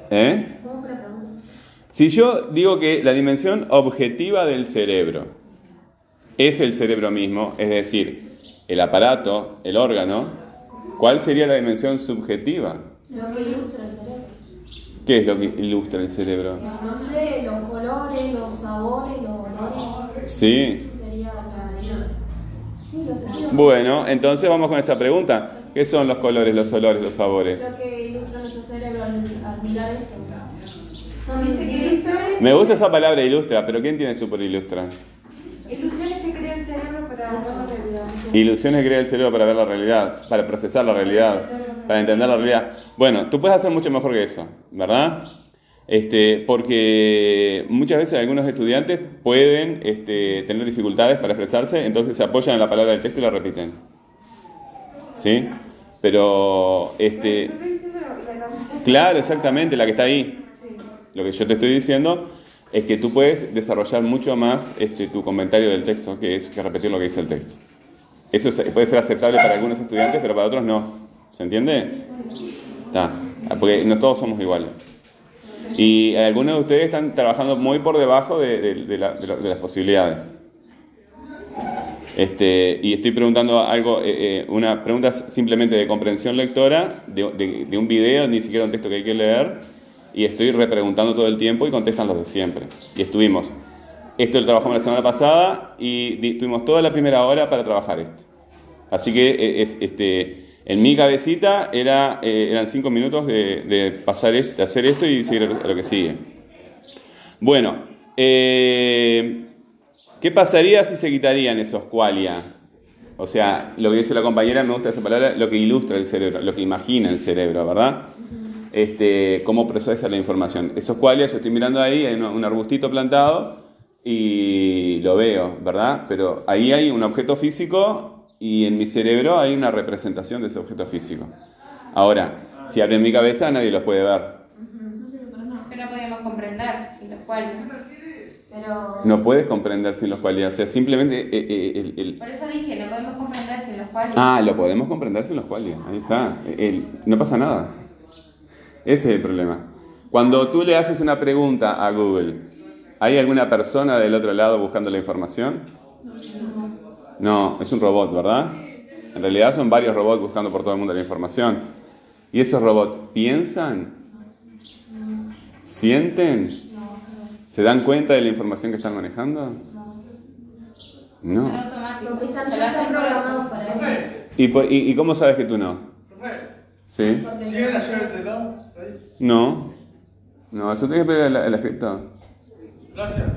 S1: ¿Eh? Si yo digo que la dimensión objetiva del cerebro es el cerebro mismo, es decir, el aparato, el órgano, ¿cuál sería la dimensión subjetiva?
S6: Lo que ilustra el cerebro.
S1: ¿Qué es lo que ilustra el cerebro?
S6: No sé, los colores, los sabores, los olores.
S1: Sí.
S6: Sería la. Sí, los sentidos.
S1: Bueno, entonces vamos con esa pregunta. ¿Qué son los colores, los olores, los sabores?
S6: Lo que ilustra nuestro cerebro al, al mirar eso. Son
S7: Dice que
S1: Me gusta esa palabra ilustra, pero ¿qué entiendes tú por ilustra?
S2: Ilusiones que crea el cerebro para ver la realidad.
S1: Ilusiones que crea el cerebro para ver la realidad, para procesar la realidad, para entender la realidad. Bueno, tú puedes hacer mucho mejor que eso, ¿verdad? Este, porque muchas veces algunos estudiantes pueden este, tener dificultades para expresarse, entonces se apoyan en la palabra del texto y la repiten. ¿Sí? Pero, este, claro, exactamente, la que está ahí. Lo que yo te estoy diciendo es que tú puedes desarrollar mucho más este, tu comentario del texto, que es que repetir lo que dice el texto. Eso es- puede ser aceptable para algunos estudiantes, pero para otros no. ¿Se entiende? Está. Porque no todos somos iguales. Y algunos de ustedes están trabajando muy por debajo de, de- de la- de la- de las posibilidades. Este, y estoy preguntando algo, eh, eh, una pregunta simplemente de comprensión lectora, de, un video, ni siquiera un texto que hay que leer, y estoy repreguntando todo el tiempo y contestan los de siempre. Y estuvimos, esto lo trabajamos la semana pasada y tuvimos toda la primera hora para trabajar esto. Así que eh, es, este, en mi cabecita era, eh, eran cinco minutos de, pasar est- de hacer esto y seguir a lo- que sigue. Bueno, eh, ¿qué pasaría si se quitarían esos qualia? O sea, lo que dice la compañera, me gusta esa palabra, lo que ilustra el cerebro, lo que imagina el cerebro, ¿verdad? Este, cómo procesa la información. Esos qualia, yo estoy mirando ahí, hay un arbustito plantado y lo veo, ¿verdad? Pero ahí hay un objeto físico y en mi cerebro hay una representación de ese objeto físico. Ahora, si abre mi cabeza, nadie los puede ver.
S4: Que no podemos comprender, sin lo cual.
S6: Pero.
S1: No puedes comprender sin los qualia. O sea, simplemente eh, eh, el- el,
S4: Por eso dije, no podemos comprender sin los cuales.
S1: Ah, lo podemos comprender sin los qualia. Ahí está. El- no pasa nada. Ese es el problema. Cuando tú le haces una pregunta a Google, ¿hay alguna persona del otro lado buscando la información? No, es un robot, ¿verdad? En realidad son varios robots buscando por todo el mundo la información. ¿Y esos robots piensan? ¿Sienten? ¿Se dan cuenta de la información que están manejando? No. ¿Y, por- y- y cómo sabes que tú no? ¿Sí?
S6: Porque
S8: ¿Tiene la.
S1: No. No, eso tiene que el, el escrito.
S8: Gracias.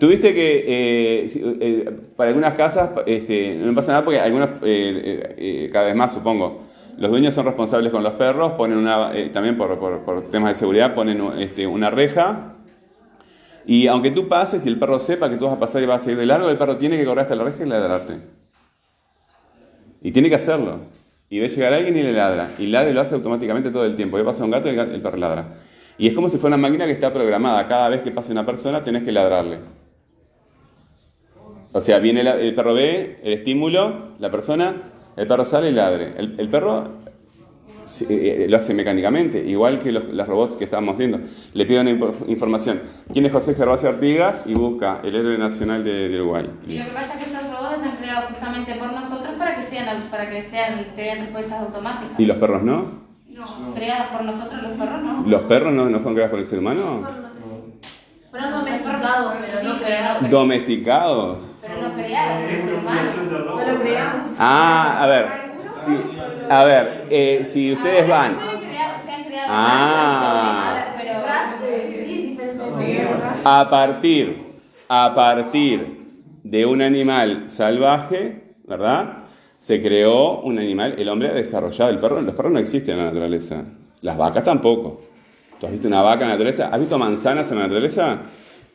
S1: Tuviste que, eh, eh, para algunas casas, este, no pasa nada porque algunas, eh, eh, cada vez más supongo, los dueños son responsables con los perros, ponen una, también por, por- temas de seguridad, ponen este, una reja. Y aunque tú pases y el perro sepa que tú vas a pasar y vas a ir de largo, el perro tiene que correr hasta la reja y ladrarte. Y tiene que hacerlo. Y ve llegar alguien y le ladra. Y ladra y lo hace automáticamente todo el tiempo. Ve pasa un gato y el perro ladra. Y es como si fuera una máquina que está programada. Cada vez que pase una persona tenés que ladrarle. O sea, viene la- el perro ve el estímulo, la persona, el perro sale y ladre. El, el perro sí, eh, lo hace mecánicamente, igual que los, los robots que estábamos viendo. Le pido una info- información. ¿Quién es José Gervasio Artigas? Y busca el héroe nacional de, de Uruguay.
S4: Y lo que pasa es que esos robots están creados justamente por nosotros para que sean, para que sean, que den respuestas automáticas.
S1: ¿Y los perros no?
S4: No, creados por nosotros los perros no.
S1: ¿Los perros no, no fueron creados por el ser humano?
S6: Fueron domesticados, pero
S4: Sí,
S6: no
S4: pero
S6: creados.
S4: no-
S1: ¿Domesticados?
S4: Pero no humano.
S6: No lo creamos.
S1: Ah, a ver. sí, a ver, eh, si ustedes van...
S4: Se, han creado
S1: Ah.
S4: razas.
S1: A partir, a partir de un animal salvaje, ¿verdad? Se creó un animal, el hombre ha desarrollado, el perro, los perros no existen en la naturaleza, las vacas tampoco. ¿Tú has visto una vaca en la naturaleza? ¿Has visto manzanas en la naturaleza?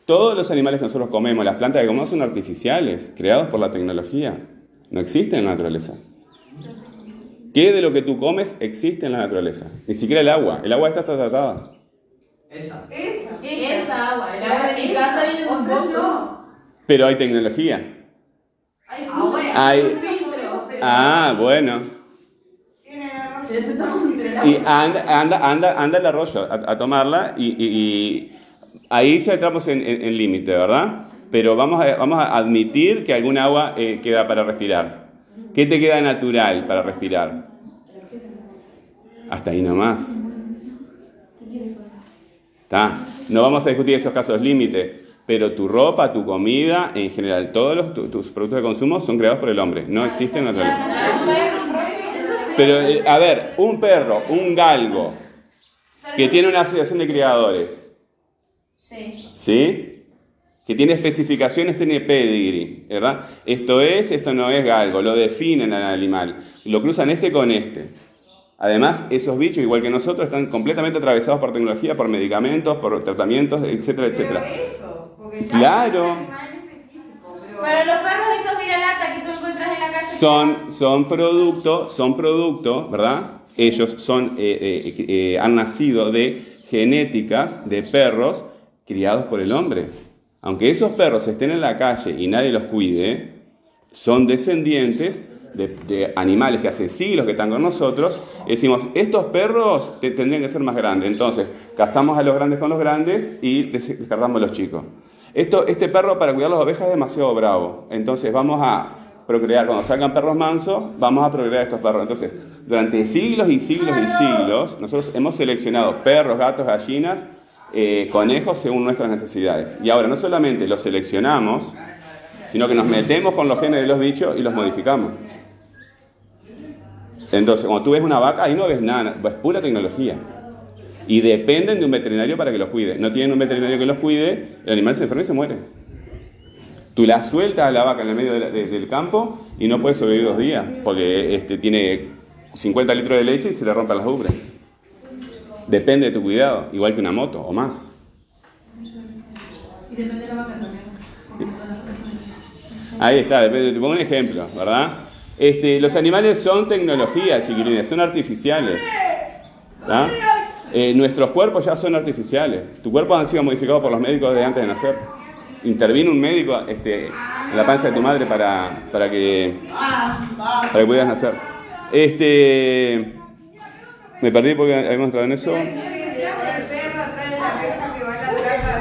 S1: Todos los animales que nosotros comemos, las plantas que comemos son artificiales, creados por la tecnología. No existen en la naturaleza. ¿Qué de lo que tú comes existe en la naturaleza? Ni siquiera el agua. El agua esta está tratada.
S5: Esa.
S6: Esa agua, el agua de mi casa viene de un pozo.
S1: Pero hay tecnología. Hay-
S6: un filtro. pero-
S1: Ah, bueno.
S6: El
S1: Y anda, anda, anda, anda al arroyo a, a tomarla y, y- y ahí ya entramos en, en- límite, ¿verdad? pero vamos a, vamos a admitir que algún agua eh, queda para respirar. ¿Qué te queda natural para respirar? Hasta ahí nomás. ¿Está? No vamos a discutir esos casos límite, pero tu ropa, tu comida, en general, todos tus productos de consumo son creados por el hombre, no existen naturaleza. Pero, eh, a ver, un perro, un galgo, que tiene una asociación de criadores,
S7: Sí.
S1: ¿sí? Que tiene especificaciones, tiene pedigree, ¿verdad? Esto es, esto no es galgo, lo definen al animal, lo cruzan este con este. Además, esos bichos, igual que nosotros, están completamente atravesados por tecnología, por medicamentos, por tratamientos, etcétera, etcétera.
S9: eso, porque
S1: Claro.
S7: Pero los perros esos viralata que tú encuentras en la calle.
S1: Son, son producto, son producto, ¿verdad? Ellos son, eh, eh, eh, han nacido de genéticas de perros criados por el hombre. Aunque esos perros estén en la calle y nadie los cuide, son descendientes de, animales que hace siglos que están con nosotros. Decimos, estos perros te- tendrían que ser más grandes. Entonces, cazamos a los grandes con los grandes y des- descartamos a los chicos. Esto, este perro para cuidar las ovejas es demasiado bravo. Entonces, vamos a procrear. Cuando salgan perros mansos, vamos a procrear estos perros. Entonces, durante siglos y siglos y siglos, nosotros hemos seleccionado perros, gatos, gallinas, eh, conejos según nuestras necesidades. Y ahora no solamente los seleccionamos, sino que nos metemos con los genes de los bichos y los modificamos. Entonces, cuando tú ves una vaca, ahí no ves nada, es pura tecnología. Y dependen de un veterinario para que los cuide. No tienen un veterinario que los cuide, el animal se enferma y se muere. Tú la sueltas a la vaca en el medio del campo y no puede sobrevivir dos días, porque este, tiene 50 litros de leche y se le rompen las ubres. Depende de tu cuidado, igual que una moto o más.
S7: Y depende de la vaca también.
S1: Ahí está, depende- te pongo un ejemplo, ¿verdad? Este, los animales son tecnología, chiquilines, son artificiales. ¿verdad? Eh, nuestros cuerpos ya son artificiales. Tu cuerpo han sido modificados por los médicos desde antes de nacer. Intervino un médico este, en la panza de tu madre para, para, que, para que pudieras nacer. Este, me perdí porque habíamos entrado en eso.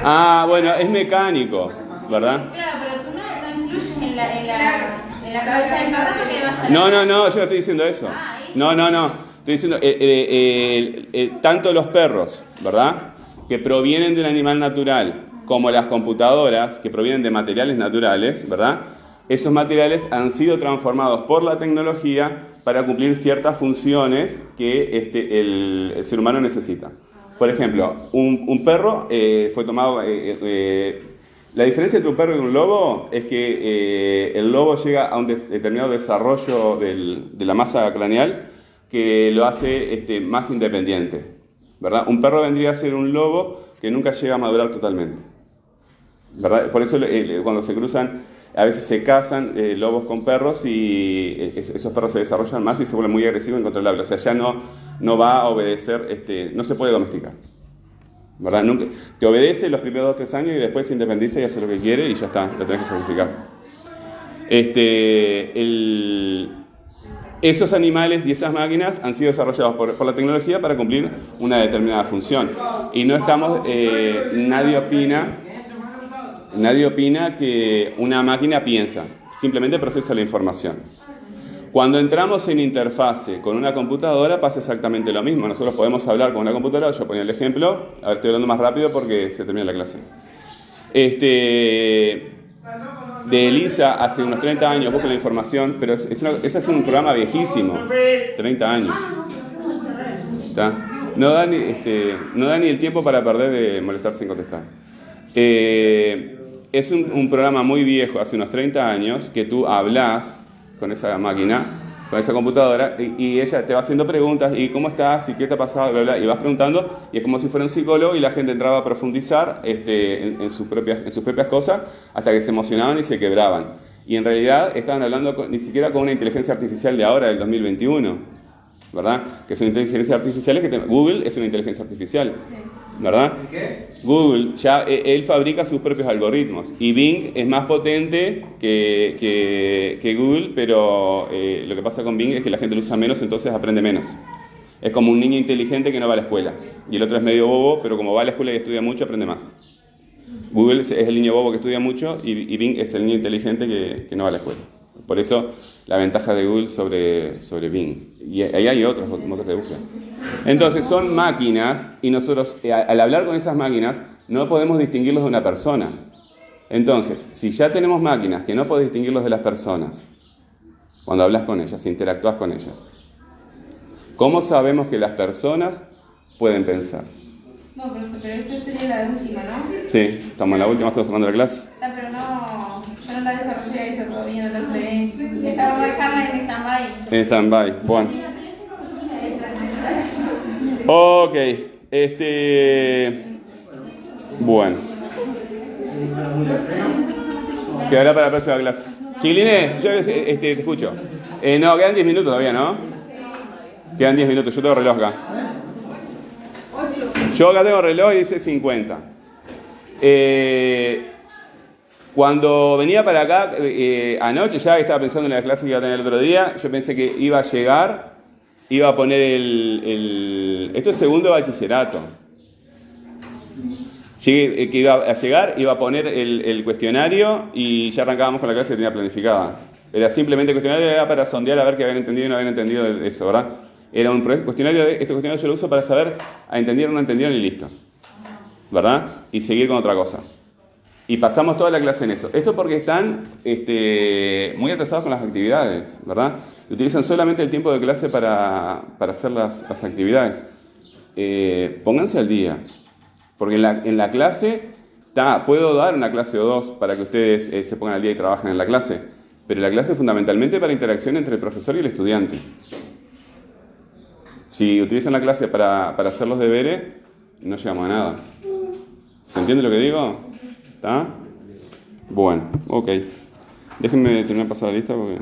S1: Ah, bueno, es mecánico, ¿verdad?
S7: Claro, pero tú no, no influyes en la, en la, en la cabeza del perro para que vaya.
S1: No, no, no, yo no estoy diciendo eso. No, no, no. Estoy diciendo, eh, eh, eh, eh, tanto los perros, ¿verdad? Que provienen del animal natural, como las computadoras, que provienen de materiales naturales, ¿verdad? Esos materiales han sido transformados por la tecnología para cumplir ciertas funciones que este, el, ser humano necesita. Por ejemplo, un, perro eh, fue tomado... eh, eh, la diferencia entre un perro y un lobo es que el lobo llega a un determinado desarrollo de la masa craneal que lo hace este, más independiente. ¿verdad? Un perro vendría a ser un lobo que nunca llega a madurar totalmente. ¿verdad? Por eso cuando se cruzan, a veces se casan eh, lobos con perros y eh, es- esos perros se desarrollan más y se vuelven muy agresivos e incontrolables. O sea, ya no, no va a obedecer, este, no se puede domesticar. ¿verdad? Nunca, te obedece los primeros dos o tres años y después se independiza y hace lo que quiere y ya está, lo tenés que sacrificar. Este, esos animales y esas máquinas han sido desarrollados por, por la tecnología para cumplir una determinada función. Y no estamos, eh, nadie opina, nadie opina que una máquina piensa, simplemente procesa la información. Cuando entramos en interfase con una computadora pasa exactamente lo mismo. Nosotros podemos hablar con una computadora, yo ponía el ejemplo, a ver, estoy hablando más rápido porque se termina la clase. Este, de Elisa hace unos 30 años, busca la información, pero ese es un programa viejísimo, 30 años. No, da ni, este, no da ni el tiempo para perder de molestarse en contestar. Eh, es un, un programa muy viejo, hace unos 30 años, que tú hablas con esa máquina, con esa computadora, y, ella te va haciendo preguntas, y cómo estás, y qué te ha pasado, bla, bla, y vas preguntando, y es como si fuera un psicólogo, y la gente entraba a profundizar este, en, sus propias, en sus propias cosas, hasta que se emocionaban y se quebraban. Y en realidad estaban hablando ni siquiera con una inteligencia artificial de ahora, del 2021. ¿verdad? Que son inteligencias artificiales que te- Google es una inteligencia artificial, ¿verdad?
S5: ¿Qué?
S1: Google ya eh, él fabrica sus propios algoritmos y Bing es más potente que, que- que Google, pero eh, lo que pasa con Bing es que la gente lo usa menos, entonces aprende menos. Es como un niño inteligente que no va a la escuela y el otro es medio bobo, pero como va a la escuela y estudia mucho, aprende más. Google es es el niño bobo que estudia mucho y, y Bing es el niño inteligente que, que no va a la escuela. Por eso la ventaja de Google sobre, sobre Bing. Y ahí hay otros motores de búsqueda. Entonces son máquinas y nosotros eh, al hablar con esas máquinas no podemos distinguirlos de una persona. Entonces, si ya tenemos máquinas que no podés distinguirlos de las personas, cuando hablas con ellas, interactúas con ellas, ¿cómo sabemos que las personas pueden pensar?
S7: No, pero, pero esta sería la última, ¿no?
S1: Sí, estamos en la última, estamos cerrando la clase.
S7: Ah, pero no, no la desarrollé y se no la empleé. Esa vamos a dejarla en stand-by.
S1: En stand-by. Bueno. Ok. Este. Bueno. Quedará para la próxima clase. Chiquilines, yo este, te escucho. Eh, no, quedan 10 minutos todavía, ¿no? Quedan 10 minutos, yo tengo reloj acá. Yo acá tengo reloj y dice 50. Eh, cuando venía para acá, eh, anoche ya estaba pensando en la clase que iba a tener el otro día, yo pensé que iba a llegar, iba a poner el... esto es segundo bachillerato. Llegué, eh, que iba a llegar, iba a poner el, el cuestionario y ya arrancábamos con la clase que tenía planificada. Era simplemente cuestionario era para sondear a ver qué habían entendido y no habían entendido eso, ¿verdad? Era un cuestionario, este cuestionario yo lo uso para saber a entendieron o no entendieron y listo. ¿Verdad? Y seguir con otra cosa. Y pasamos toda la clase en eso. Esto porque están este, muy atrasados con las actividades, ¿verdad? Y utilizan solamente el tiempo de clase para, hacer las, actividades. Eh, pónganse al día. Porque en la, en la clase, puedo dar una clase o dos para que ustedes eh, se pongan al día y trabajen en la clase. Pero la clase es fundamentalmente para interacción entre el profesor y el estudiante. Si utilizan la clase para, para hacer los deberes, no llegamos a nada. ¿Se entiende lo que digo? ¿Está? Bueno, ok. Déjenme terminar pasar la lista porque...